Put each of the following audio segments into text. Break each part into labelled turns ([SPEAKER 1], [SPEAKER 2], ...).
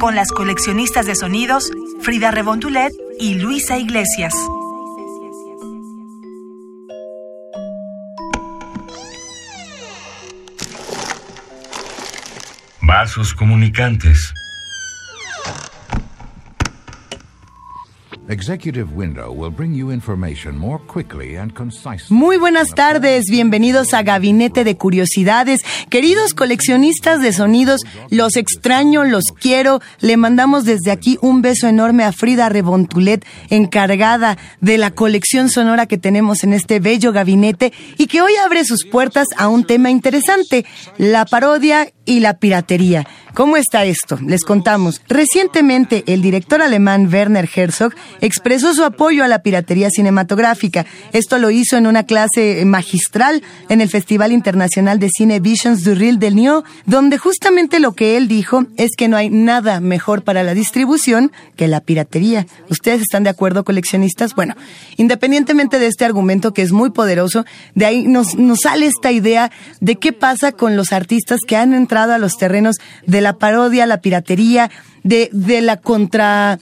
[SPEAKER 1] Con las coleccionistas de sonidos Frida Rebontulet y Luisa Iglesias.
[SPEAKER 2] Vasos comunicantes.
[SPEAKER 3] Executive Window will bring you information more quickly and concisely.
[SPEAKER 4] Muy buenas tardes, bienvenidos a Gabinete de Curiosidades. Queridos coleccionistas de sonidos, los extraño, los quiero. Le mandamos desde aquí un beso enorme a Frida Rebontulet, encargada de la colección sonora que tenemos en este bello gabinete y que hoy abre sus puertas a un tema interesante, la parodia y la piratería. ¿Cómo está esto? Les contamos. Recientemente, el director alemán Werner Herzog expresó su apoyo a la piratería cinematográfica. Esto lo hizo en una clase magistral en el Festival Internacional de Cine Visions du Ril del Nio, donde justamente lo que él dijo es que no hay nada mejor para la distribución que la piratería. ¿Ustedes están de acuerdo, coleccionistas? Bueno, independientemente de este argumento que es muy poderoso, de ahí nos, nos sale esta idea de qué pasa con los artistas que han entrado a los terrenos de la parodia, la piratería, de, de la contra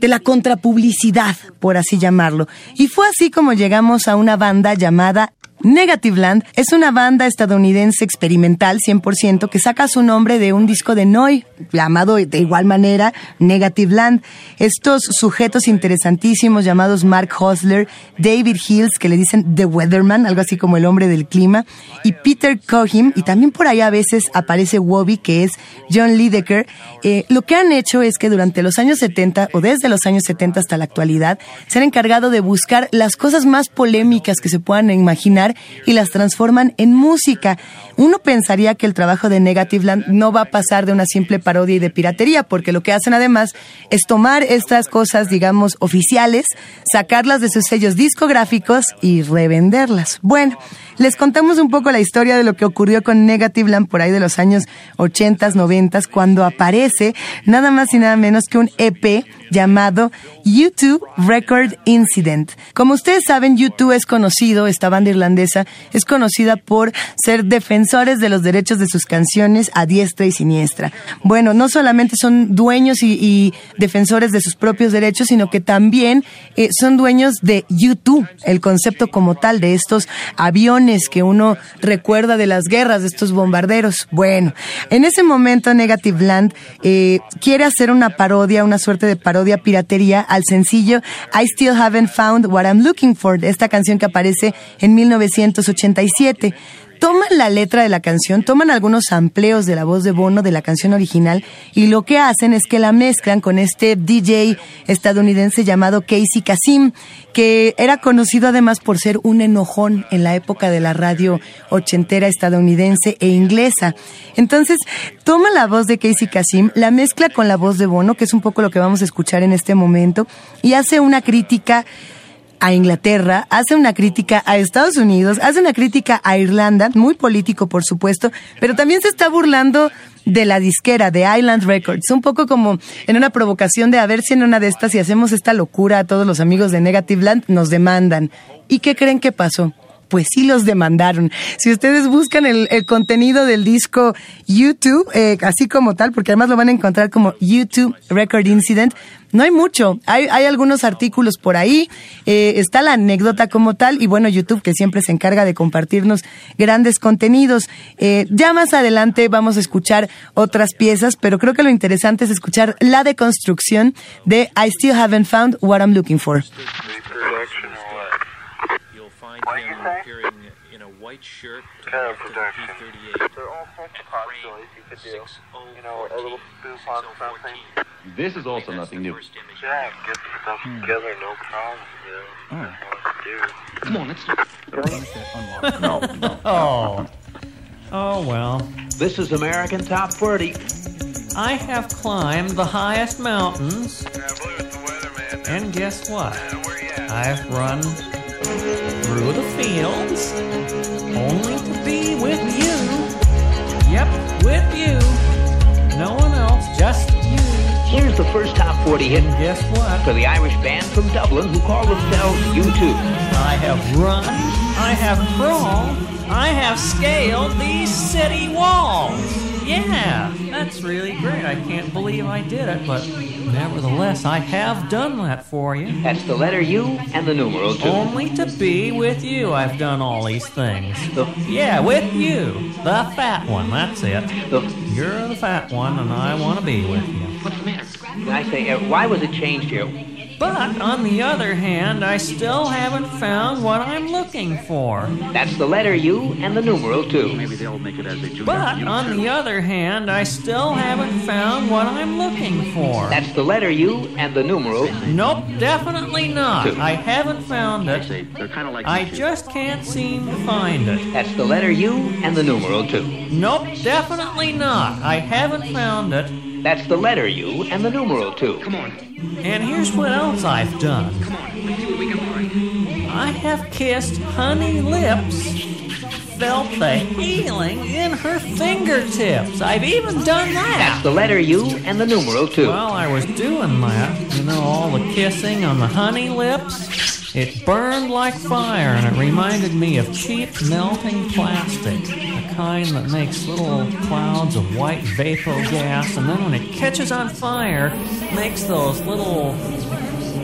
[SPEAKER 4] de la contrapublicidad, por así llamarlo. Y fue así como llegamos a una banda llamada Negative Land es una banda estadounidense experimental 100% que saca su nombre de un disco de Noy, llamado de igual manera Negative Land. Estos sujetos interesantísimos llamados Mark Hosler, David Hills, que le dicen The Weatherman, algo así como el hombre del clima, y Peter Cohim, y también por ahí a veces aparece Wobby, que es John Lidecker. Eh, lo que han hecho es que durante los años 70, o desde los años 70 hasta la actualidad, se han encargado de buscar las cosas más polémicas que se puedan imaginar y las transforman en música. Uno pensaría que el trabajo de Negative Land no va a pasar de una simple parodia y de piratería, porque lo que hacen además es tomar estas cosas, digamos, oficiales, sacarlas de sus sellos discográficos y revenderlas. Bueno, les contamos un poco la historia de lo que ocurrió con Negative Land por ahí de los años 80, 90, cuando aparece nada más y nada menos que un EP llamado YouTube Record Incident. Como ustedes saben, YouTube es conocido, esta banda irlandesa es conocida por ser defensores de los derechos de sus canciones a diestra y siniestra. Bueno, no solamente son dueños y, defensores de sus propios derechos, sino que también eh, son dueños de YouTube, el concepto como tal de estos aviones que uno recuerda de las guerras, de estos bombarderos. Bueno, en ese momento Negative Land eh, quiere hacer una parodia, una suerte de parodia piratería al sencillo I Still Haven't Found What I'm Looking For, esta canción que aparece en 1987 toman la letra de la canción, toman algunos amplios de la voz de Bono de la canción original y lo que hacen es que la mezclan con este DJ estadounidense llamado Casey Kasim, que era conocido además por ser un enojón en la época de la radio ochentera estadounidense e inglesa. Entonces, toma la voz de Casey Kasim, la mezcla con la voz de Bono, que es un poco lo que vamos a escuchar en este momento, y hace una crítica a Inglaterra, hace una crítica a Estados Unidos, hace una crítica a Irlanda, muy político por supuesto, pero también se está burlando de la disquera de Island Records, un poco como en una provocación de a ver si en una de estas si hacemos esta locura a todos los amigos de Negative Land nos demandan. ¿Y qué creen que pasó? Pues sí los demandaron. Si ustedes buscan el, el contenido del disco YouTube, eh, así como tal, porque además lo van a encontrar como YouTube Record Incident, no hay mucho. Hay, hay algunos artículos por ahí, eh, está la anécdota como tal, y bueno, YouTube que siempre se encarga de compartirnos grandes contenidos. Eh, ya más adelante vamos a escuchar otras piezas, pero creo que lo interesante es escuchar la deconstrucción de I Still Haven't Found What I'm Looking For.
[SPEAKER 5] You'll find him appearing in a white shirt to
[SPEAKER 6] kind of
[SPEAKER 5] the
[SPEAKER 6] production.
[SPEAKER 5] P-38.
[SPEAKER 6] There are all sorts of possibilities you could do. You know, a little spoof on something.
[SPEAKER 7] This is also nothing new.
[SPEAKER 6] Yeah, get the stuff hmm. together, no problem. You know, that's all I do.
[SPEAKER 7] Come on, let's
[SPEAKER 8] Oh. Oh, well.
[SPEAKER 9] This is American Top 40.
[SPEAKER 8] I have climbed the highest mountains. And guess what? Uh, I've run through the fields only to be with you. Yep, with you. No one else, just you.
[SPEAKER 9] Here's the first top 40 hit
[SPEAKER 8] And guess what?
[SPEAKER 9] for the Irish band from Dublin who call themselves U2.
[SPEAKER 8] I have run, I have crawled, I have scaled these city walls. Yeah, that's really great. I can't believe I did it, but nevertheless, I have done that for you.
[SPEAKER 9] That's the letter U and the numeral 2.
[SPEAKER 8] Only to be with you, I've done all these things.
[SPEAKER 9] The,
[SPEAKER 8] Yeah, with you, the fat one, that's it.
[SPEAKER 9] the,
[SPEAKER 8] You're the fat one, and I want to be with you.
[SPEAKER 9] what's the matter? I say, uh, why was it changed here?
[SPEAKER 8] But on the other hand, I still haven't found what I'm looking for.
[SPEAKER 9] That's the letter U and the numeral 2.
[SPEAKER 5] Maybe they'll make it as they do.
[SPEAKER 8] But on the other hand, I still haven't found what I'm looking for.
[SPEAKER 9] That's the letter U and the numeral.
[SPEAKER 8] Nope, definitely not.
[SPEAKER 9] Two.
[SPEAKER 8] I haven't found
[SPEAKER 5] They
[SPEAKER 8] it.
[SPEAKER 5] they're kind of like
[SPEAKER 8] I just can't seem to find it.
[SPEAKER 9] That's the letter U and the numeral 2.
[SPEAKER 8] Nope, definitely not. I haven't found it.
[SPEAKER 9] That's the letter U and the numeral 2.
[SPEAKER 5] Come on,
[SPEAKER 8] And here's what else I've done.
[SPEAKER 5] come on. Let's see what we can find.
[SPEAKER 8] I have kissed honey lips, felt the healing in her fingertips. I've even done
[SPEAKER 9] That's
[SPEAKER 8] that.
[SPEAKER 9] the letter U and the numeral 2.
[SPEAKER 8] While I was doing that, you know, all the kissing on the honey lips, it burned like fire and it reminded me of cheap melting plastic. The kind that makes little clouds of white vapor gas and then when it catches on fire, makes those little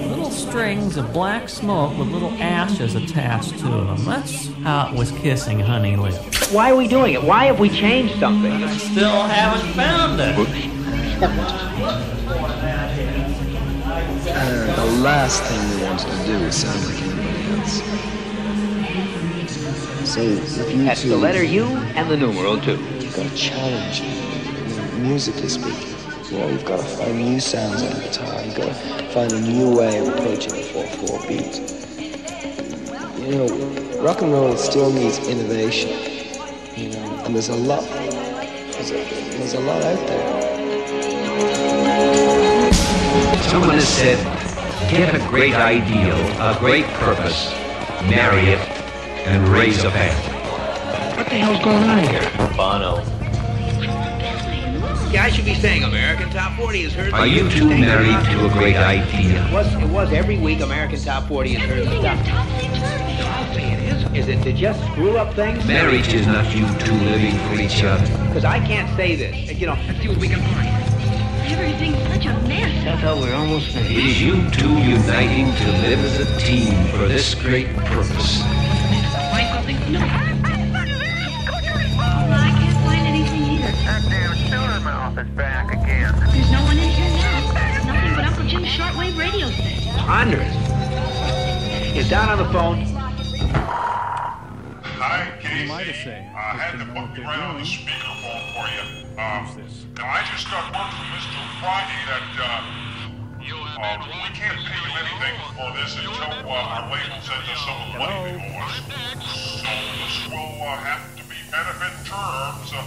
[SPEAKER 8] little strings of black smoke with little ashes attached to them. That's how it was kissing honey lips.
[SPEAKER 9] Why are we doing it? Why have we changed something?
[SPEAKER 8] Still haven't found it.
[SPEAKER 10] Uh, the last thing to do sound like anybody else. So, if you
[SPEAKER 9] That's
[SPEAKER 10] two,
[SPEAKER 9] the letter U and the numeral 2.
[SPEAKER 10] you've got to challenge, musically speaking. You know, you've got to find new sounds on the guitar. You've got to find a new way of approaching a 4-4 beat. You know, rock and roll still needs innovation. You know, and there's a lot. There's a, there's a lot out there.
[SPEAKER 2] Someone has said, get a great ideal, a great purpose, marry it, and raise a family.
[SPEAKER 9] What the hell's going on here?
[SPEAKER 7] Bono.
[SPEAKER 9] Yeah, I should be saying American Top 40 is heard.
[SPEAKER 2] Are you two married to a great idea?
[SPEAKER 9] It was, it was every week American Top 40 is heard the stuff. I'll say it is. Is it to just screw up things?
[SPEAKER 2] Marriage is not you two living for each other.
[SPEAKER 9] Because I can't say this. You know,
[SPEAKER 5] Let's see what we can find.
[SPEAKER 11] Everything's such a mess.
[SPEAKER 9] I thought we were almost
[SPEAKER 2] It
[SPEAKER 9] finished.
[SPEAKER 2] is you two uniting to live as a team for this great purpose.
[SPEAKER 5] No.
[SPEAKER 11] I can't find anything either.
[SPEAKER 6] That damn killer mouth is back again.
[SPEAKER 11] There's no one in here now. Nothing but Uncle Jim's shortwave radio set.
[SPEAKER 9] Ponderous. Is Don on the phone?
[SPEAKER 12] Hi, Casey. I had to put you right on the speakerphone for you. Um, now I just got word from Mr. Friday that uh, uh, we can't pay you anything for this until uh, our label sends us some of the money they owe us. So this will uh, have to be benefit terms. Uh,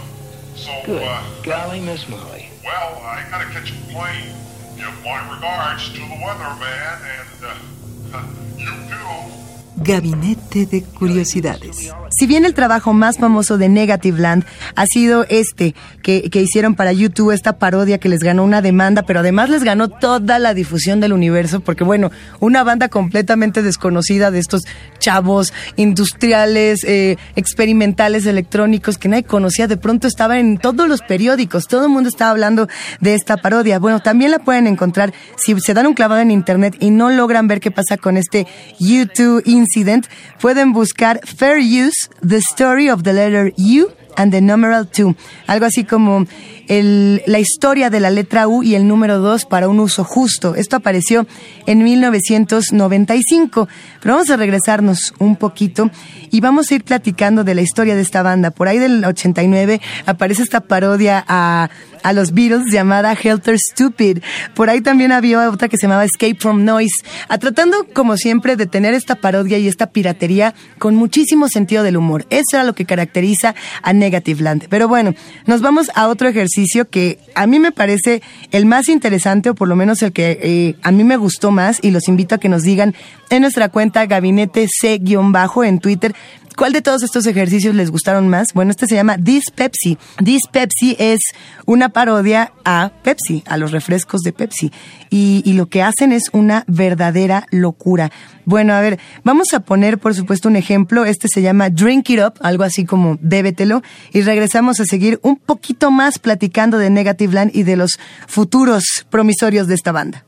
[SPEAKER 12] so,
[SPEAKER 9] Good.
[SPEAKER 12] uh,
[SPEAKER 9] Golly, Miss Molly.
[SPEAKER 12] well, I gotta catch a plane. Give my regards to the weatherman and uh, you too.
[SPEAKER 13] Gabinete de Curiosidades.
[SPEAKER 4] Si bien el trabajo más famoso de Negative Land ha sido este que, que hicieron para YouTube, esta parodia que les ganó una demanda, pero además les ganó toda la difusión del universo, porque bueno, una banda completamente desconocida de estos chavos industriales, eh, experimentales, electrónicos que nadie conocía, de pronto estaba en todos los periódicos, todo el mundo estaba hablando de esta parodia. Bueno, también la pueden encontrar si se dan un clavado en internet y no logran ver qué pasa con este YouTube Incident, pueden buscar Fair Use, The Story of the Letter U and the Numeral 2. Algo así como la historia de la letra U y el número 2 para un uso justo. Esto apareció en 1995. Pero vamos a regresarnos un poquito y vamos a ir platicando de la historia de esta banda. Por ahí del 89 aparece esta parodia a, a los Beatles llamada Helter Stupid. Por ahí también había otra que se llamaba Escape from Noise, a tratando como siempre de tener esta parodia y esta piratería con muchísimo sentido del humor. Eso era lo que caracteriza a Negative Land. Pero bueno, nos vamos a otro ejercicio que a mí me parece el más interesante o por lo menos el que eh, a mí me gustó más y los invito a que nos digan en nuestra cuenta gabinete C-bajo en Twitter ¿Cuál de todos estos ejercicios les gustaron más? Bueno, este se llama This Pepsi. This Pepsi es una parodia a Pepsi, a los refrescos de Pepsi. Y, y, lo que hacen es una verdadera locura. Bueno, a ver, vamos a poner, por supuesto, un ejemplo. Este se llama Drink It Up, algo así como bébetelo. Y regresamos a seguir un poquito más platicando de Negative Land y de los futuros promisorios de esta banda.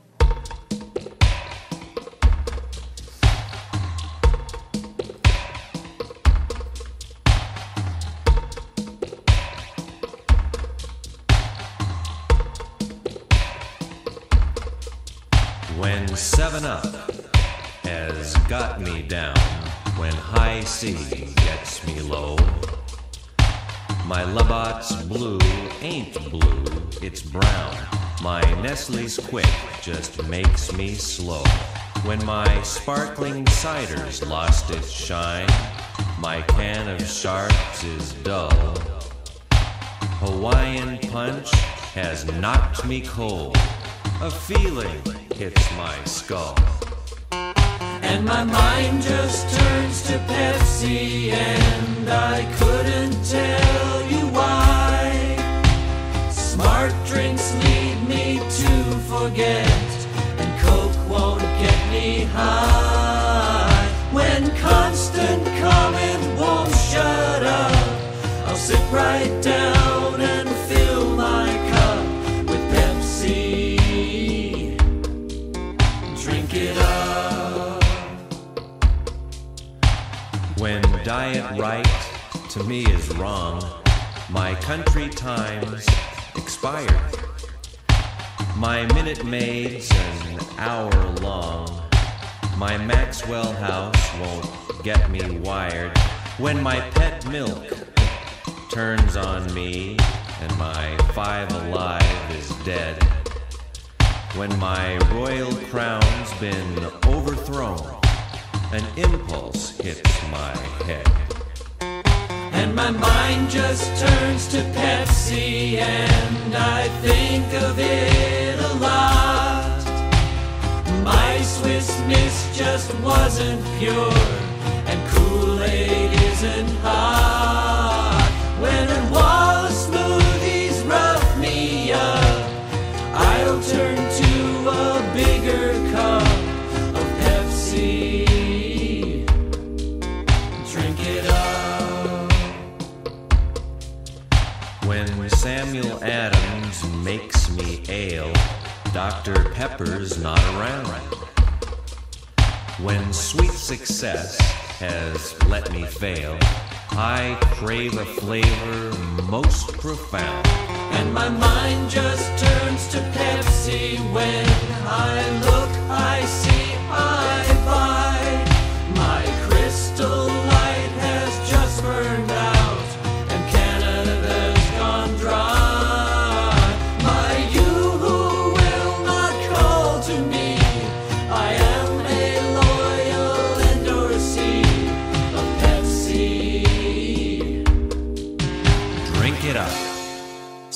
[SPEAKER 14] 7 Up has got me down, when High C gets me low, my Labatt's blue ain't blue, it's brown. My Nestle's quick just makes me slow. When my sparkling cider's lost its shine, my can of sharps is dull. Hawaiian punch has knocked me cold. A feeling hits my skull.
[SPEAKER 15] And my mind just turns to Pepsi, and I couldn't tell you why. Smart drinks lead me to forget, and Coke won't get me high. When constant comment won't shut up, I'll sit right down
[SPEAKER 14] right to me is wrong, my country times expired. My minute maid's an hour long. My Maxwell house won't get me wired. When my pet milk turns on me and my five alive is dead. When my royal crown's been overthrown, an impulse hits my head.
[SPEAKER 15] And my mind just turns to Pepsi, and I think of it a lot. My Swiss Miss just wasn't pure, and Kool Aid isn't hot.
[SPEAKER 14] Dr. Pepper's not around. When sweet success has let me fail, I crave a flavor most profound.
[SPEAKER 15] And my mind just turns to Pepsi when I look, I see, I buy.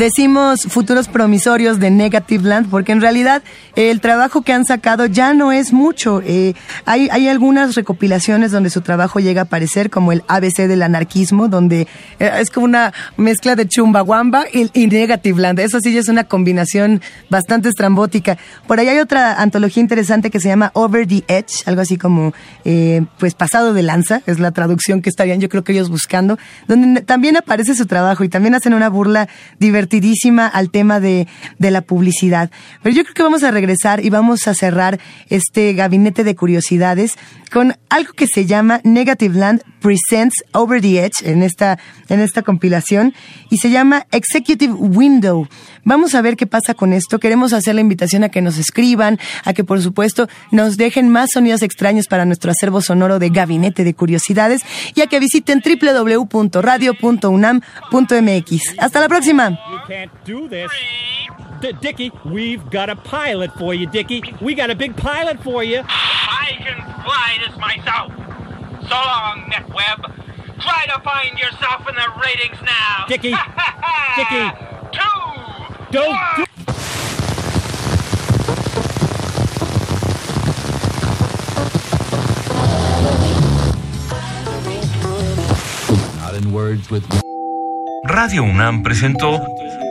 [SPEAKER 4] Decimos futuros promisorios de Negative Land porque en realidad el trabajo que han sacado ya no es mucho. Eh, hay, hay algunas recopilaciones donde su trabajo llega a aparecer como el ABC del anarquismo, donde eh, es como una mezcla de Chumbawamba y, y Negative Land. Eso sí es una combinación bastante estrambótica. Por ahí hay otra antología interesante que se llama Over the Edge, algo así como eh, pues pasado de lanza, es la traducción que estarían yo creo que ellos buscando, donde también aparece su trabajo y también hacen una burla divertida divertidísima al tema de, de la publicidad. Pero yo creo que vamos a regresar y vamos a cerrar este gabinete de curiosidades con algo que se llama Negative Land Presents Over the Edge en esta, en esta compilación y se llama Executive Window. Vamos a ver qué pasa con esto. Queremos hacer la invitación a que nos escriban, a que por supuesto nos dejen más sonidos extraños para nuestro acervo sonoro de Gabinete de Curiosidades y a que visiten www.radio.unam.mx. Hasta la próxima.
[SPEAKER 16] Dickie, we've got a pilot for you, Dickie. We got a big pilot for you.
[SPEAKER 15] I can fly this myself. So long, NetWeb. Try to find yourself in the ratings now.
[SPEAKER 16] Dickie, Dickie.
[SPEAKER 15] Two.
[SPEAKER 16] Don't do.
[SPEAKER 3] Not in words with.
[SPEAKER 2] Radio UNAM presentó